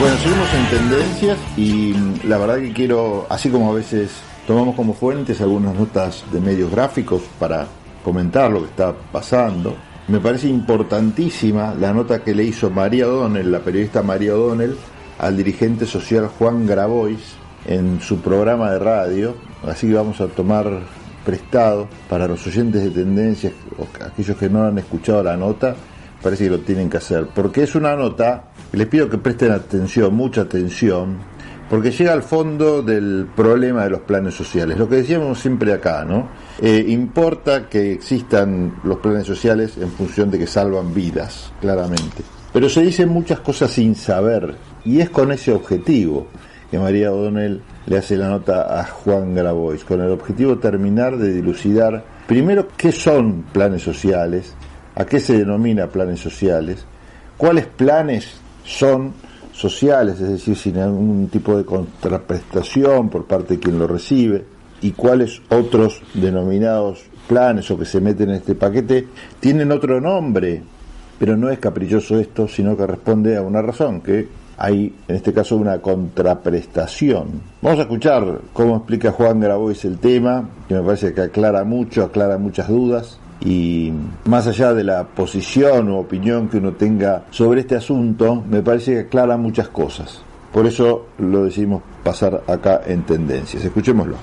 Bueno, seguimos en tendencias y la verdad que quiero, así como a veces tomamos como fuentes algunas notas de medios gráficos para comentar lo que está pasando, me parece importantísima la nota que le hizo María O'Donnell, la periodista María O'Donnell, al dirigente social Juan Grabois en su programa de radio, así que vamos a tomar prestado para los oyentes de tendencias, aquellos que no han escuchado la nota, parece que lo tienen que hacer, porque es una nota les pido que presten atención, mucha atención, porque llega al fondo del problema de los planes sociales. Lo que decíamos siempre acá, ¿no? Eh, importa que existan los planes sociales en función de que salvan vidas, claramente. Pero se dicen muchas cosas sin saber, y es con ese objetivo que María O'Donnell le hace la nota a Juan Grabois, con el objetivo de terminar de dilucidar primero qué son planes sociales, a qué se denomina planes sociales, cuáles planes son sociales, es decir, sin algún tipo de contraprestación por parte de quien lo recibe, y cuáles otros denominados planes o que se meten en este paquete tienen otro nombre, pero no es caprichoso esto, sino que responde a una razón, que hay en este caso una contraprestación. Vamos a escuchar cómo explica Juan Grabois el tema, que me parece que aclara mucho, aclara muchas dudas y más allá de la posición o opinión que uno tenga sobre este asunto, me parece que aclara muchas cosas. Por eso lo decidimos pasar acá en tendencias. Escuchémoslo.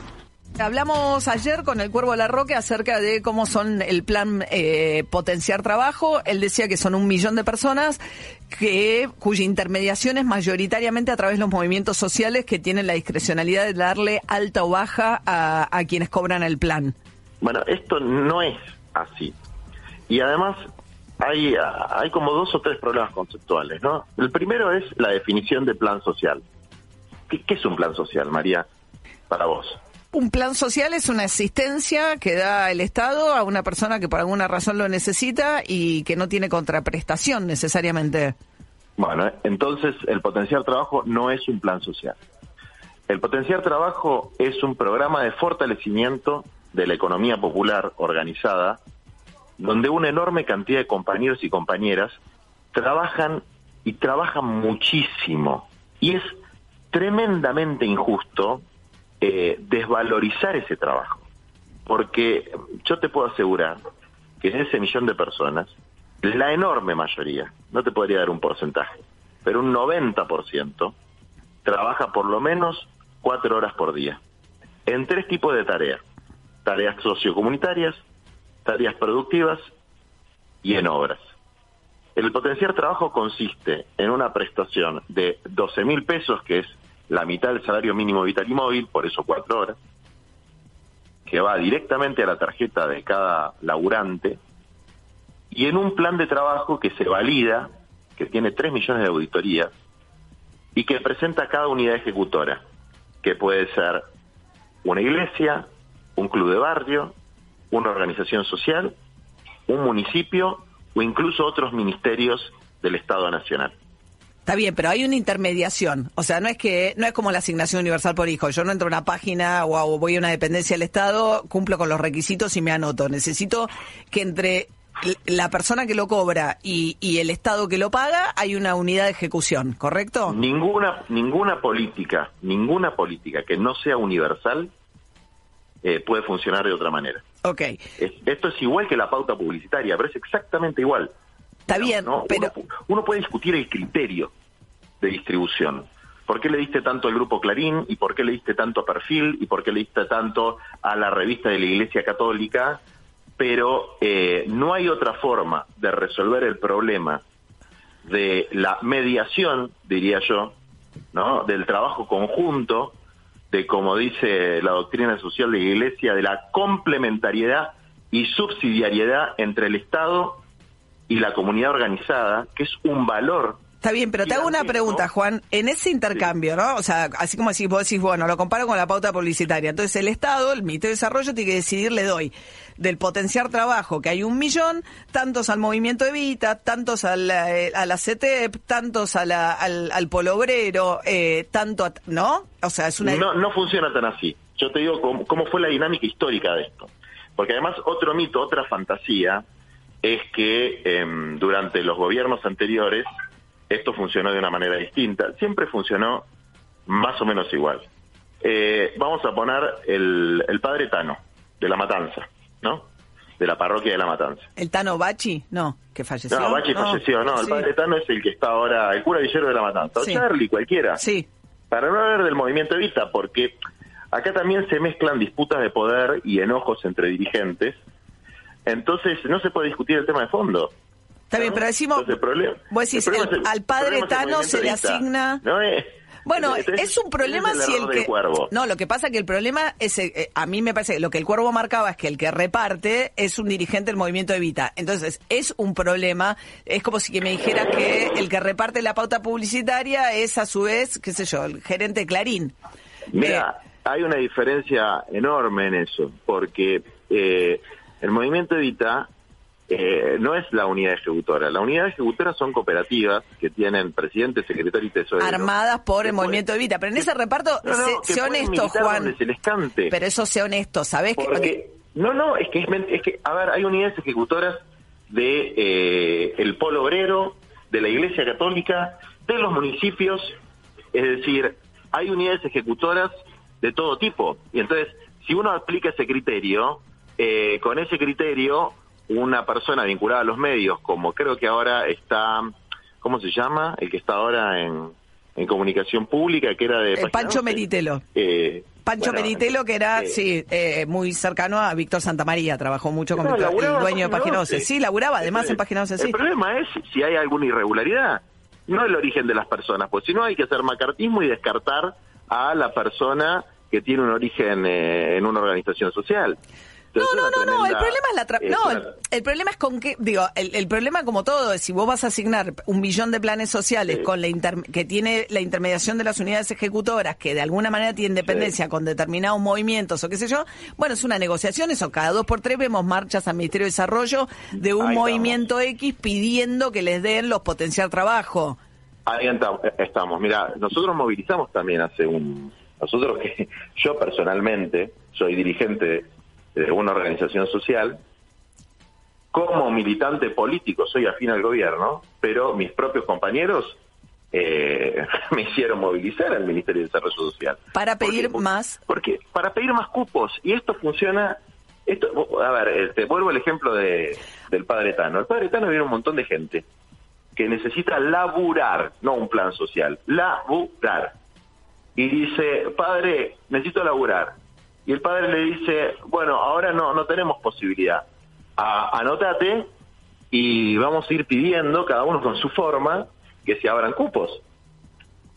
Hablamos ayer con el Cuervo de la Roque acerca de cómo son el plan eh, potenciar trabajo. Él decía que son un millón de personas que cuya intermediación es mayoritariamente a través de los movimientos sociales que tienen la discrecionalidad de darle alta o baja a, a quienes cobran el plan. Bueno, esto no es así. Y además hay, hay como dos o tres problemas conceptuales, ¿no? El primero es la definición de plan social. ¿Qué, es un plan social, María, para vos? Un plan social es una asistencia que da el Estado a una persona que por alguna razón lo necesita y que no tiene contraprestación necesariamente. Bueno, entonces el potencial trabajo no es un plan social. El potencial trabajo es un programa de fortalecimiento de la economía popular organizada, donde una enorme cantidad de compañeros y compañeras trabajan y trabajan muchísimo. Y es tremendamente injusto eh, desvalorizar ese trabajo. Porque yo te puedo asegurar que en ese millón de personas, la enorme mayoría, no te podría dar un porcentaje, pero un 90% trabaja por lo menos cuatro horas por día, en tres tipos de tareas tareas sociocomunitarias, tareas productivas y en obras. El potenciar trabajo consiste en una prestación de 12 mil pesos, que es la mitad del salario mínimo vital y móvil, por eso cuatro horas, que va directamente a la tarjeta de cada laburante, y en un plan de trabajo que se valida, que tiene 3 millones de auditorías, y que presenta cada unidad ejecutora, que puede ser una iglesia, un club de barrio, una organización social, un municipio o incluso otros ministerios del Estado Nacional. Está bien, pero hay una intermediación. O sea, no es que no es como la asignación universal por hijo. Yo no entro a una página o voy a una dependencia del Estado, cumplo con los requisitos y me anoto. Necesito que entre la persona que lo cobra y, y, el Estado que lo paga hay una unidad de ejecución, ¿correcto? Ninguna ninguna política, ninguna política que no sea universal eh, puede funcionar de otra manera. Ok. esto es igual que la pauta publicitaria, pero es exactamente igual. Está bien, pero... Uno, puede discutir el criterio de distribución. ¿Por qué le diste tanto al Grupo Clarín? ¿Y por qué le diste tanto a Perfil? ¿Y por qué le diste tanto a la revista de la Iglesia Católica? Pero eh, no hay otra forma de resolver el problema de la mediación, diría yo, ¿no? del trabajo conjunto de, como dice la doctrina social de la Iglesia, de la complementariedad y subsidiariedad entre el Estado y la comunidad organizada, que es un valor Está bien, pero te hago una pregunta, Juan. En ese intercambio, ¿no? O sea, así como decís, vos decís, bueno, lo comparo con la pauta publicitaria. Entonces, el Estado, el Ministerio de Desarrollo, tiene que decidir, le doy del potenciar trabajo, que hay un millón, tantos al movimiento Evita, tantos a la, eh, a la CETEP, tantos a la, al, al polo obrero, eh, tanto, ¿no? O sea, es una... No, no funciona tan así. Yo te digo cómo, cómo fue la dinámica histórica de esto. Porque además, otro mito, otra fantasía, es que em, durante los gobiernos anteriores esto funcionó de una manera distinta. Siempre funcionó más o menos igual. Eh, vamos a poner el, el padre Tano, de La Matanza, ¿no? De la parroquia de La Matanza. ¿El Tano Bachi? No, que falleció. No, Bachi falleció, no. El Sí. padre Tano es el que está ahora, el cura Villero de La Matanza. O Sí. Charlie, cualquiera. Sí, Para no hablar del movimiento Evita, porque acá también se mezclan disputas de poder y enojos entre dirigentes. Entonces no se puede discutir el tema de fondo. está bien, ¿no? pero decimos... Entonces, el problema- vos decís, el problema el- es el- al padre Tano se le asigna... No es- Bueno, entonces, es un problema es si el que... cuervo. No, lo que pasa que el problema es, eh, eh, a mí me parece que lo que el cuervo marcaba es que el que reparte es un dirigente del movimiento Evita. Entonces, es un problema, es como si que me dijera que el que reparte la pauta publicitaria es a su vez, qué sé yo, el gerente Clarín. Mira, hay una diferencia enorme en eso, porque eh, el movimiento Evita eh, no es la unidad ejecutora. La unidad ejecutora son cooperativas que tienen presidente, secretario y tesorero. armadas por el Que movimiento pueden- Evita. Pero en ese reparto, No, no, sé, que sé honesto, Juan. se les cante. Pero eso sea honesto, ¿sabés? que- Porque, no, no, es que, es que, a ver, hay unidades ejecutoras de eh, el polo obrero, de la Iglesia Católica, de los municipios, es decir, hay unidades ejecutoras de todo tipo. Y entonces, si uno aplica ese criterio, eh, con ese criterio, una persona vinculada a los medios, como creo que ahora está, ¿cómo se llama? El que está ahora en, en comunicación pública, que era de... Eh, Pancho 12. Meritelo. Eh, Pancho bueno, Meritelo, que era, eh, sí, eh, muy cercano a Víctor Santamaría, trabajó mucho con No, Víctor, el dueño de Página 12. Sí, laburaba además El- en Página 12, sí. El problema es si hay alguna irregularidad, no el origen de las personas, pues si no hay que hacer macartismo y descartar a la persona que tiene un origen eh, en una organización social. No, Entonces, no, no, no, el problema es la... tra- no, el, el problema es con qué... Digo, el, el problema como todo es si vos vas a asignar un millón de planes sociales Sí. con la inter- que tiene la intermediación de las unidades ejecutoras, que de alguna manera tienen dependencia con determinados movimientos o qué sé yo, bueno, es una negociación, eso, cada dos por tres vemos marchas al Ministerio de Desarrollo de un Ahí movimiento X pidiendo que les den los potenciar trabajo. Ahí estamos. Mira, nosotros movilizamos también hace un... Nosotros que yo personalmente soy dirigente de una organización social, como militante político soy afín al gobierno, pero mis propios compañeros eh, me hicieron movilizar al Ministerio de Desarrollo Social. Para ¿Por pedir más. Porque para pedir más cupos. Y esto funciona... Esto, a ver, eh, te vuelvo el ejemplo de, del Padre Tano. El Padre Tano viene un montón de gente que necesita laburar, no un plan social, laburar. Y dice, padre, necesito laburar. Y el padre le dice, bueno, ahora no, no tenemos posibilidad. A- anótate y vamos a ir pidiendo, cada uno con su forma, que se abran cupos.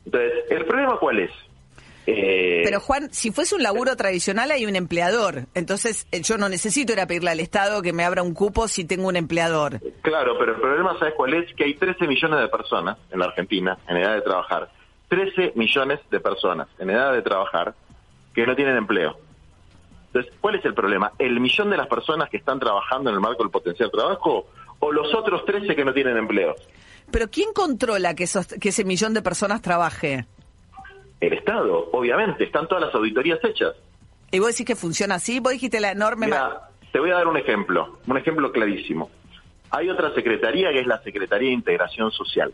Entonces, ¿el problema cuál es? Eh, Pero Juan, si fuese un laburo tradicional hay un empleador, entonces eh, yo no necesito ir a pedirle al Estado que me abra un cupo si tengo un empleador. Claro, pero el problema, ¿sabes cuál es? Que hay 13 millones de personas en la Argentina en edad de trabajar. 13 millones de personas en edad de trabajar que no tienen empleo. Entonces, ¿cuál es el problema? ¿El millón de las personas que están trabajando en el marco del potencial trabajo o los otros 13 que no tienen empleo? Pero ¿quién controla que, esos, que ese millón de personas trabaje? El Estado, obviamente, están todas las auditorías hechas. Y vos decís que funciona así, vos dijiste la enorme... Mira, te voy a dar un ejemplo, un ejemplo clarísimo. Hay otra secretaría que es la Secretaría de Integración Social,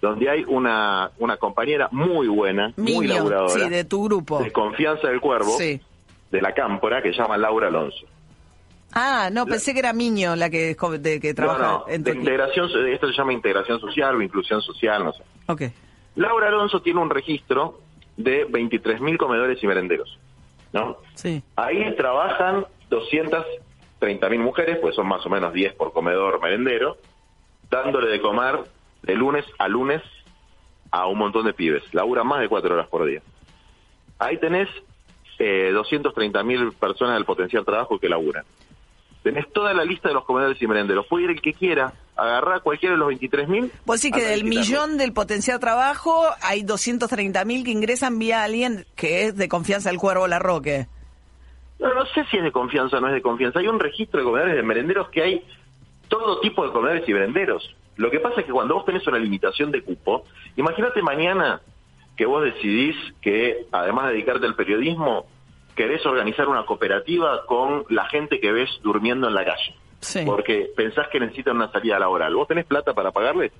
donde hay una, una compañera muy buena, muy laburadora, sí, de tu grupo. de confianza del cuervo, Sí. De la cámpora, que se llama Laura Alonso. Ah, no, pensé que era Miño la que, de- que trabaja no, no, en de integración, esto se llama integración social o inclusión social, no sé. Ok. Laura Alonso tiene un registro de 23.000 comedores y merenderos, ¿no? Sí. Ahí trabajan 230.000 mujeres, pues son más o menos 10 por comedor merendero, dándole de comer de lunes a lunes a un montón de pibes. Laburan más de 4 horas por día. Ahí tenés eh, 230.000 personas del potencial trabajo que laburan. Tenés toda la lista de los comedores y merenderos. Puede ir el que quiera, agarrar cualquiera de los 23.000. Vos decís que del millón del potencial trabajo hay 230.000 que ingresan vía alguien que es de confianza del cuervo Larroque. No, no sé si es de confianza o no es de confianza. Hay un registro de comedores de merenderos que hay todo tipo de comedores y merenderos. Lo que pasa es que cuando vos tenés una limitación de cupo, imagínate mañana que vos decidís que, además de dedicarte al periodismo, querés organizar una cooperativa con la gente que ves durmiendo en la calle. Sí. Porque pensás que necesitan una salida laboral. ¿Vos tenés plata para pagarles?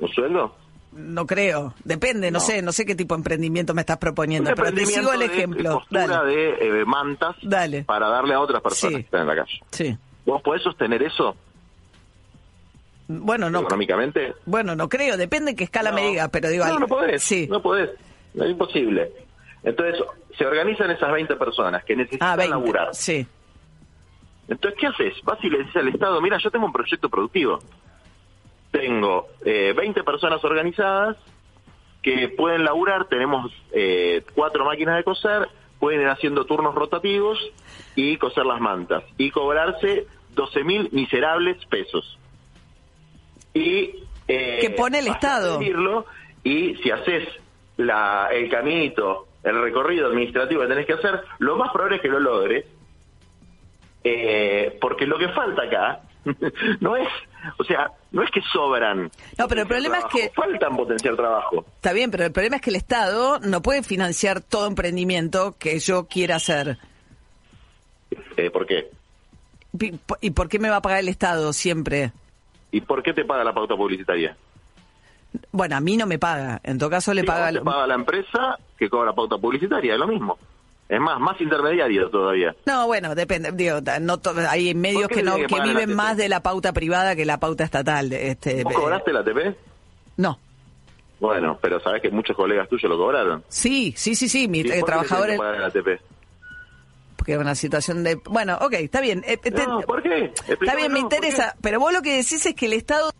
¿Un sueldo? No creo, depende, no, No. sé, no sé qué tipo de emprendimiento me estás proponiendo, pero te sigo el de ejemplo. costura Dale. de eh, mantas Dale. para darle a otras personas Sí. que están en la calle. Sí. ¿Vos podés sostener eso Bueno, no, económicamente? bueno, no creo, depende en qué escala me digas, pero digo, no, no podés. Sí. No podés. Es imposible. Entonces, se organizan esas 20 personas que necesitan ah, 20. laburar. Sí. Entonces, ¿qué haces? Vas y le dices al Estado, mira, yo tengo un proyecto productivo. Tengo eh, 20 personas organizadas que pueden laburar, tenemos eh, cuatro máquinas de coser, pueden ir haciendo turnos rotativos y coser las mantas y cobrarse 12 mil miserables pesos. Y eh, Que pone el Estado. y si haces la, el caminito, el recorrido administrativo que tenés que hacer, lo más probable es que lo logres, eh, porque lo que falta acá no es, o sea, no es que sobran. No, pero el problema es que- faltan potenciar trabajo. Está bien, pero el problema es que el Estado no puede financiar todo emprendimiento que yo quiera hacer. Eh, ¿Por qué? ¿Y por qué me va a pagar el Estado siempre? ¿Y por qué te paga la pauta publicitaria? Bueno, a mí no me paga. En todo caso le Sí, paga... te paga la empresa que cobra pauta publicitaria, es lo mismo. Es más, más intermediario todavía. No, bueno, depende. Digo, no hay medios ¿Por qué que no que la viven ATP? más de la pauta privada que la pauta estatal. Este, ¿Vos eh, cobraste la ATP? No. Bueno, pero sabés que muchos colegas tuyos lo cobraron. Sí, sí, sí, sí. Mi ¿Y por eh, qué trabajador le es- tienen que es una situación de bueno, ok, está bien. eh, te- No, ¿por qué? Está bien, me interesa. Pero vos lo que decís es que el Estado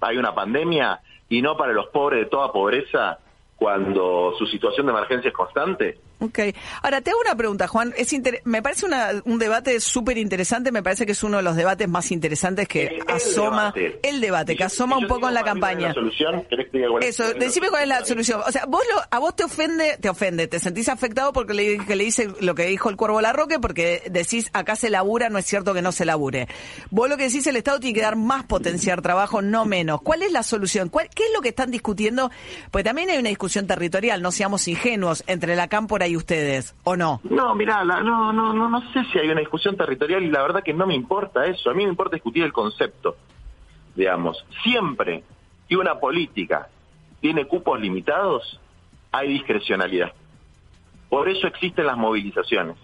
hay una pandemia y no para los pobres de toda pobreza cuando su situación de emergencia es constante. Ok. Ahora, te hago una pregunta, Juan. Es inter- me parece una- un debate súper interesante. Me parece que es uno de los debates más interesantes que El- el asoma debate. el debate, que yo- asoma un poco en la campaña. la solución? ¿Querés que te diga cuál es- Eso, decime cuál es la solución. O sea, vos lo, a vos te ofende, te ofende, te sentís afectado porque le, que le dice lo que dijo el Cuervo Larroque, porque decís acá se labura, no es cierto que no se labure. Vos lo que decís, el Estado tiene que dar más potenciar trabajo, no menos. ¿Cuál es la solución? ¿Cuál- ¿Qué es lo que están discutiendo? Pues también hay una discusión territorial, no seamos ingenuos, entre la cámpora ustedes, ¿o no? No, mirá, la- no, no, no, no sé si hay una discusión territorial y la verdad que no me importa eso. A mí me importa discutir el concepto. Digamos, siempre que una política tiene cupos limitados, hay discrecionalidad. Por eso existen las movilizaciones.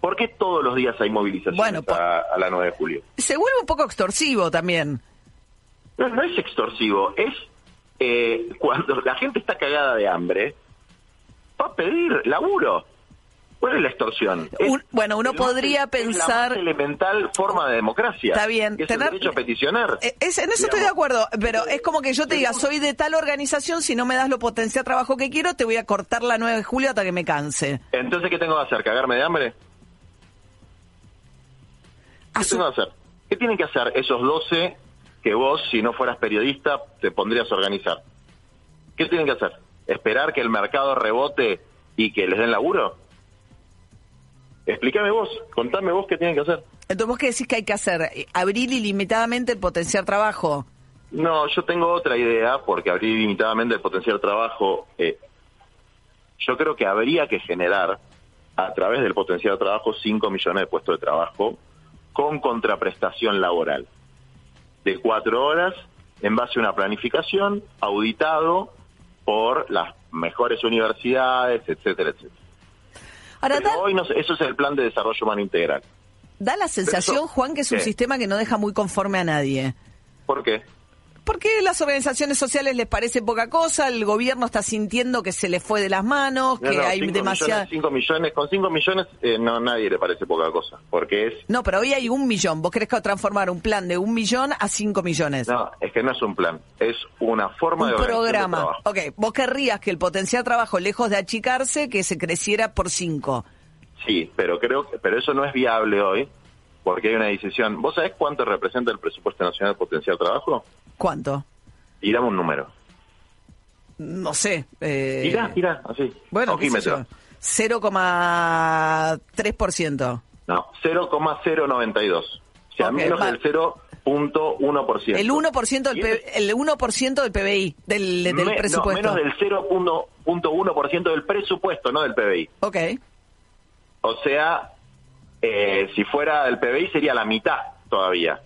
¿Por qué todos los días hay movilizaciones Bueno, a, a la 9 de julio? Se vuelve un poco extorsivo también. No, no es extorsivo, es eh, cuando la gente está cagada de hambre, a pedir laburo. ¿Cuál es la extorsión? Es bueno, uno podría es pensar- la más elemental forma de democracia. Está bien, que es tener- el derecho a peticionar. Eh, es- en eso estoy de acuerdo, pero es como que yo te diga, soy de tal organización, si no me das lo potencial trabajo que quiero, te voy a cortar la 9 de julio hasta que me canse. Entonces, ¿qué tengo que hacer? ¿Cagarme de hambre? ¿Qué tengo que hacer? ¿Qué tienen que hacer esos 12 que vos, si no fueras periodista, te pondrías a organizar? ¿Qué tienen que hacer? ¿Esperar que el mercado rebote y que les den laburo? Explícame vos, contame vos qué tienen que hacer. Entonces, ¿vos qué decís que hay que hacer? ¿Abrir ilimitadamente el potencial trabajo? No, yo tengo otra idea, porque abrir limitadamente el potencial trabajo, eh, yo creo que habría que generar a través del potencial trabajo 5 millones de puestos de trabajo con contraprestación laboral de cuatro horas en base a una planificación auditado por las mejores universidades, etcétera, etcétera. Ahora, Pero da, hoy no eso es el plan de desarrollo humano integral. da la sensación, Eso- Juan, que es un ¿Qué? sistema que no deja muy conforme a nadie. ¿Por qué? Porque las organizaciones sociales les parece poca cosa, el gobierno está sintiendo que se le fue de las manos, No, que no, hay demasiada... millones, cinco millones, con 5 millones eh, no nadie le parece poca cosa, porque es No, pero hoy hay un millón. ¿Vos querés que transformar un plan de un millón a cinco millones? No, es que no es un plan, es una forma un de de programa. trabajo. Ok, vos querrías que el potencial trabajo, lejos de achicarse, que se creciera por cinco. Sí, pero creo que, pero eso no es viable hoy, porque hay una decisión. ¿Vos sabés cuánto representa el presupuesto nacional de potencial trabajo? ¿Cuánto? Y dame un número. No sé. Eh, Tirá, tirá, así. Bueno, qué sé Ojímetro. yo. 0,3%. No, 0,092. O sea, Ok, menos va. del 0.1%. El 1% del, P- el 1% del PBI, del, del me- no, presupuesto. menos del 0.1% del presupuesto, no del PBI. Ok. O sea, Eh, si fuera el PBI sería la mitad todavía.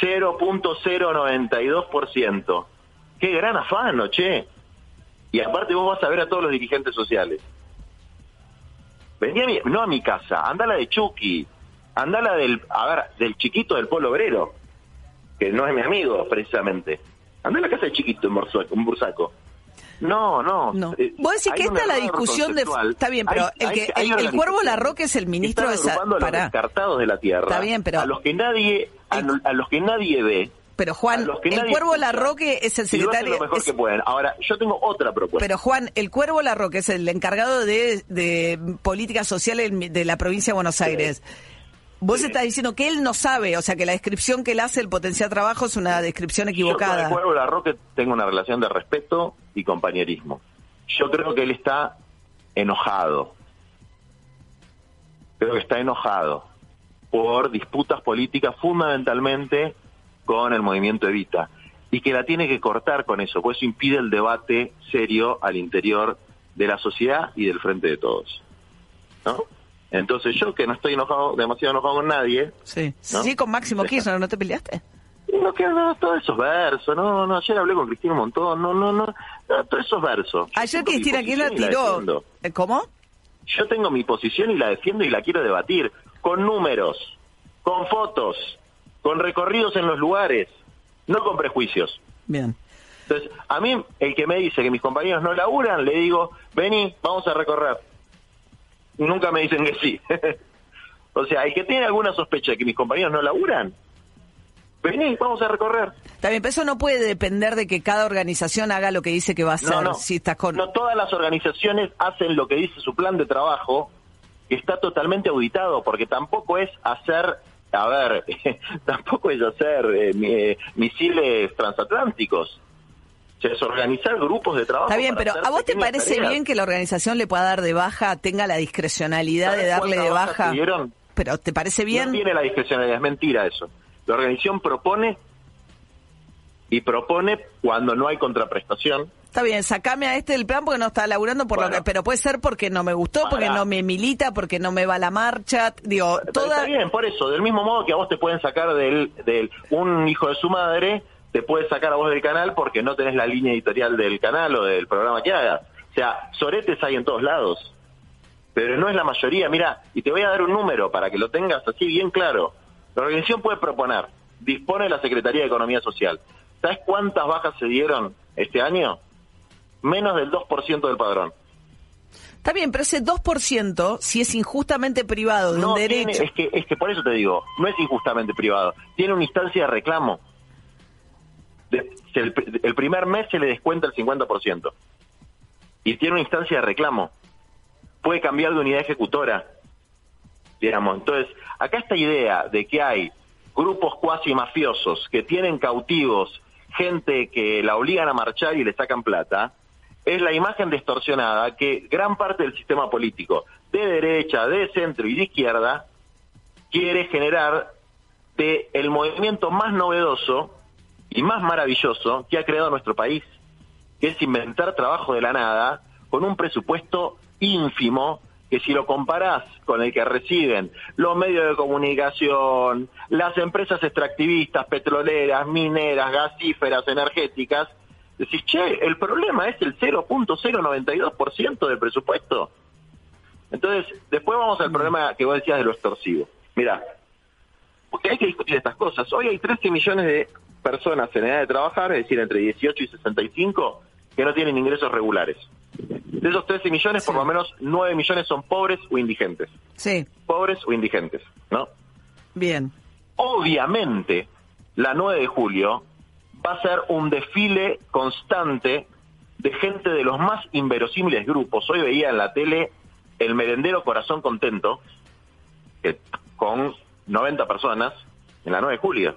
0.092%. Qué gran afano, che. Y aparte vos vas a ver a todos los dirigentes sociales. Vení a mi, no a mi casa, anda a la de Chucky, anda a la del, a ver, del chiquito del polo obrero, que no es mi amigo, precisamente. Anda a la casa del chiquito en Bursaco. No, no. No. Eh, Vos decís que esta es la discusión de... Está bien, pero Hay- el, que, hay el, el Cuervo Larroque es el ministro de... agrupando a los descartados de la tierra. Está bien, pero- a los que nadie a, El- a los que nadie ve. Pero Juan, el Cuervo Larroque es el secretario... lo mejor es- que pueden. Ahora, yo tengo otra propuesta. Pero Juan, el Cuervo Larroque es el encargado de, de políticas sociales de la provincia de Buenos Aires. Vos Sí. estás diciendo que él no sabe, o sea, que la descripción que él hace del potencial trabajo es una descripción Yo con equivocada. el Larroque tengo una relación de respeto y compañerismo. Yo creo que él está enojado. Creo que está enojado por disputas políticas fundamentalmente con el movimiento Evita y que la tiene que cortar con eso, pues eso impide el debate serio al interior de la sociedad y del frente de todos. ¿No? Entonces yo que no estoy enojado, demasiado enojado con nadie, Sí, ¿No? sí, con Máximo. Kirchner, ¿no te peleaste? no que no, todos esos versos, no, no, ayer hablé con Cristina un montón, no, no, no, no, todos esos versos. Ayer Cristina Kirchner tiró... ¿Eh, ¿Cómo? Yo tengo mi posición y la defiendo y la quiero debatir, con números, con fotos, con recorridos en los lugares, no con prejuicios. Bien. Entonces, a mí, el que me dice que mis compañeros no laburan, le digo, vení, vamos a recorrer. Nunca me dicen que sí. o sea, el que tiene alguna sospecha de que mis compañeros no laburan, vení, vamos a recorrer. También, pero eso no puede depender de que cada organización haga lo que dice que va a hacer. No, no. Si estás con... No todas las organizaciones hacen lo que dice su plan de trabajo, que está totalmente auditado, porque tampoco es hacer, a ver, tampoco es hacer eh, eh, misiles transatlánticos. Es organizar grupos de trabajo. Está bien, pero ¿a vos te parece tareas. bien que la organización le pueda dar de baja, tenga la discrecionalidad de ¿Sabes darle de baja? Pero ¿te parece bien? No tiene la discrecionalidad, es mentira eso. La organización propone y propone cuando no hay contraprestación. Está bien, sacame a este del plan porque no está laburando por lo que, pero puede ser porque no me gustó, porque no me milita, porque no me va a la marcha, digo, Pero toda Está bien, por eso, del mismo modo que a vos te pueden sacar del, del un hijo de su madre, te puede sacar a vos del canal porque no tenés la línea editorial del canal o del programa que hagas. O sea, soretes hay en todos lados, pero no es la mayoría. Mira, y te voy a dar un número para que lo tengas así bien claro. La organización puede proponer, dispone la Secretaría de Economía Social. ¿Sabes cuántas bajas se dieron este año? Menos del 2% del padrón. Está bien, pero ese 2%, si es injustamente privado de No un tiene- derecho, es que es que por eso te digo, no es injustamente privado, tiene una instancia de reclamo. De- el, el primer mes se le descuenta el 50%. Y tiene una instancia de reclamo. Puede cambiar de unidad ejecutora. Digamos, entonces, acá esta idea de que hay grupos cuasi mafiosos que tienen cautivos gente que la obligan a marchar y le sacan plata, es la imagen distorsionada que gran parte del sistema político, de derecha, de centro y de izquierda, quiere generar de el movimiento más novedoso y más maravilloso que ha creado nuestro país, que es inventar trabajo de la nada con un presupuesto ínfimo que si lo comparás con el que reciben los medios de comunicación, las empresas extractivistas, petroleras, mineras, gasíferas, energéticas, decís, che, el problema es el 0.092% del presupuesto. Entonces, después vamos al problema que vos decías de lo extorsivo. Mira, porque hay que discutir estas cosas. Hoy hay 13 millones de personas en edad de trabajar, es decir, entre 18 y 65, que no tienen ingresos regulares. De esos 13 millones, por lo menos 9 millones son pobres o indigentes. sí, Pobres o indigentes, ¿no? bien. Obviamente, la 9 de julio va a ser un desfile constante de gente de los más inverosímiles grupos. Hoy veía en la tele el merendero Corazón Contento, que- con 90 personas, en la 9 de julio.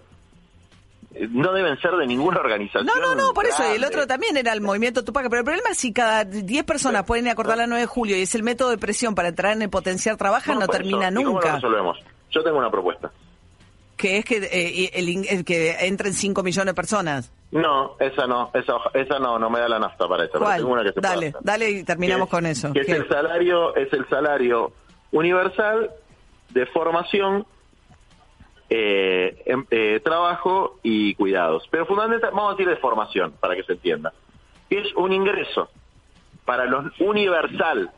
Eh, No deben ser de ninguna organización. No, no, no, por eso, y el grande. otro también era el movimiento Tupac, pero el problema es si cada 10 personas pueden ir a cortar la 9 de julio y es el método de presión para entrar en el potenciar trabaja, no, por termina eso. ¿Y cómo lo nunca. resolvemos? Yo tengo una propuesta. Que es que, eh, el, el que entren 5 millones de personas. No, esa no, esa, esa no, no me da la nafta para eso. pero ¿Cuál? tengo una que se puede Dale, dale y terminamos que- con eso. Que es el salario, es el salario universal de formación, eh, em- eh, trabajo y cuidados. Pero fundamentalmente, vamos a decir de formación, para que se entienda. Es un ingreso para los universal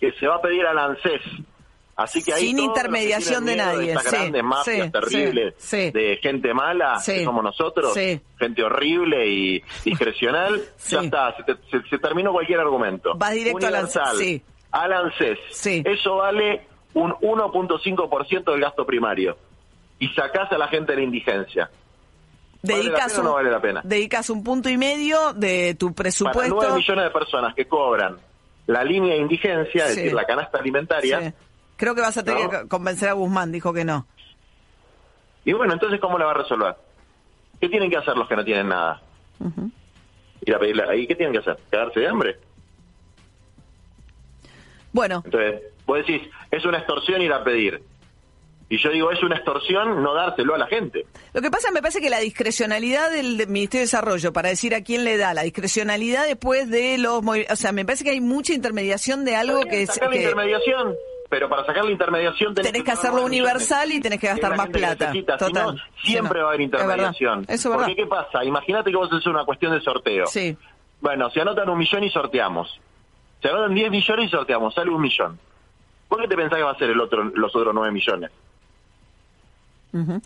que se va a pedir al ANSES. Así que ahí Sin intermediación de nadie, estas sí, grandes mafias sí, terribles sí, sí. de gente mala, que somos nosotros, gente horrible y discrecional, ya está, se, te- se- se terminó cualquier argumento. Vas directo al ANSES, Universal, al ANSES. Eso vale un 1.5% del gasto primario. Y sacás a la gente de la indigencia. ¿Vale la Dedicas un, no vale la pena? dedicas un punto y medio de tu Para presupuesto. 9 millones de personas que cobran la línea de indigencia, es Sí. decir, la canasta alimentaria, Sí. Creo que vas a tener ¿No? que convencer a Guzmán, dijo que no. y bueno, entonces, ¿cómo la va a resolver? ¿Qué tienen que hacer los que no tienen nada? Ir a pedirle ahí, ¿qué tienen que hacer? ¿Quedarse de hambre? Bueno, Entonces, vos decís, es una extorsión ir a pedir. Y yo digo, es una extorsión no dárselo a la gente. lo que pasa me parece que la discrecionalidad del de- Ministerio de Desarrollo para decir a quién le da, la discrecionalidad después de los... O sea, me parece que hay mucha intermediación de algo bien, que es... sacar la que intermediación, pero para sacar la intermediación tenés, tenés que pagar hacerlo universal y tenés que gastar más que plata. necesita, si Total. no, siempre Sí, no. va a haber Es verdad. intermediación. Eso es verdad. Porque ¿qué pasa? Imagínate que vos haces una cuestión de sorteo. Sí. Bueno, se anotan un millón y sorteamos. Se anotan 10 millones y sorteamos, sale un millón. ¿Por qué te pensás que va a ser el otro, los otros 9 millones?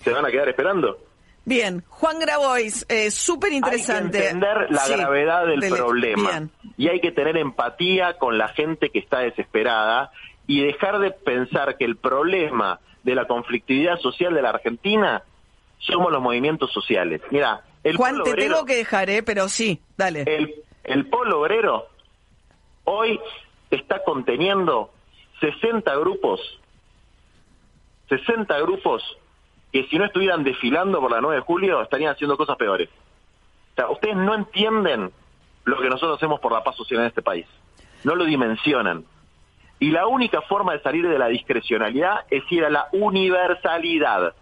¿Se van a quedar esperando? Bien, Juan Grabois, eh, súper interesante. Hay que entender la Sí, gravedad del, del- problema. Bien. Y hay que tener empatía con la gente que está desesperada y dejar de pensar que el problema de la conflictividad social de la Argentina somos los movimientos sociales. Mira, el Juan, polo te obrero, tengo que dejar, ¿eh? Pero sí, dale. el, el polo obrero hoy está conteniendo 60 grupos, 60 grupos que si no estuvieran desfilando por la 9 de julio estarían haciendo cosas peores. O sea, ustedes no entienden lo que nosotros hacemos por la paz social en este país. No lo dimensionan. Y la única forma de salir de la discrecionalidad es ir a la universalidad.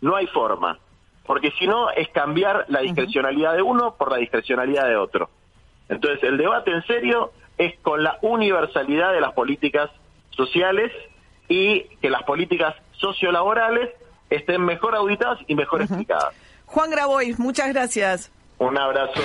No hay forma. Porque si no es cambiar la discrecionalidad de uno por la discrecionalidad de otro. Entonces el debate en serio es con la universalidad de las políticas sociales y que las políticas sociolaborales estén mejor auditadas y mejor explicadas. Juan Grabois, muchas gracias. Un abrazo.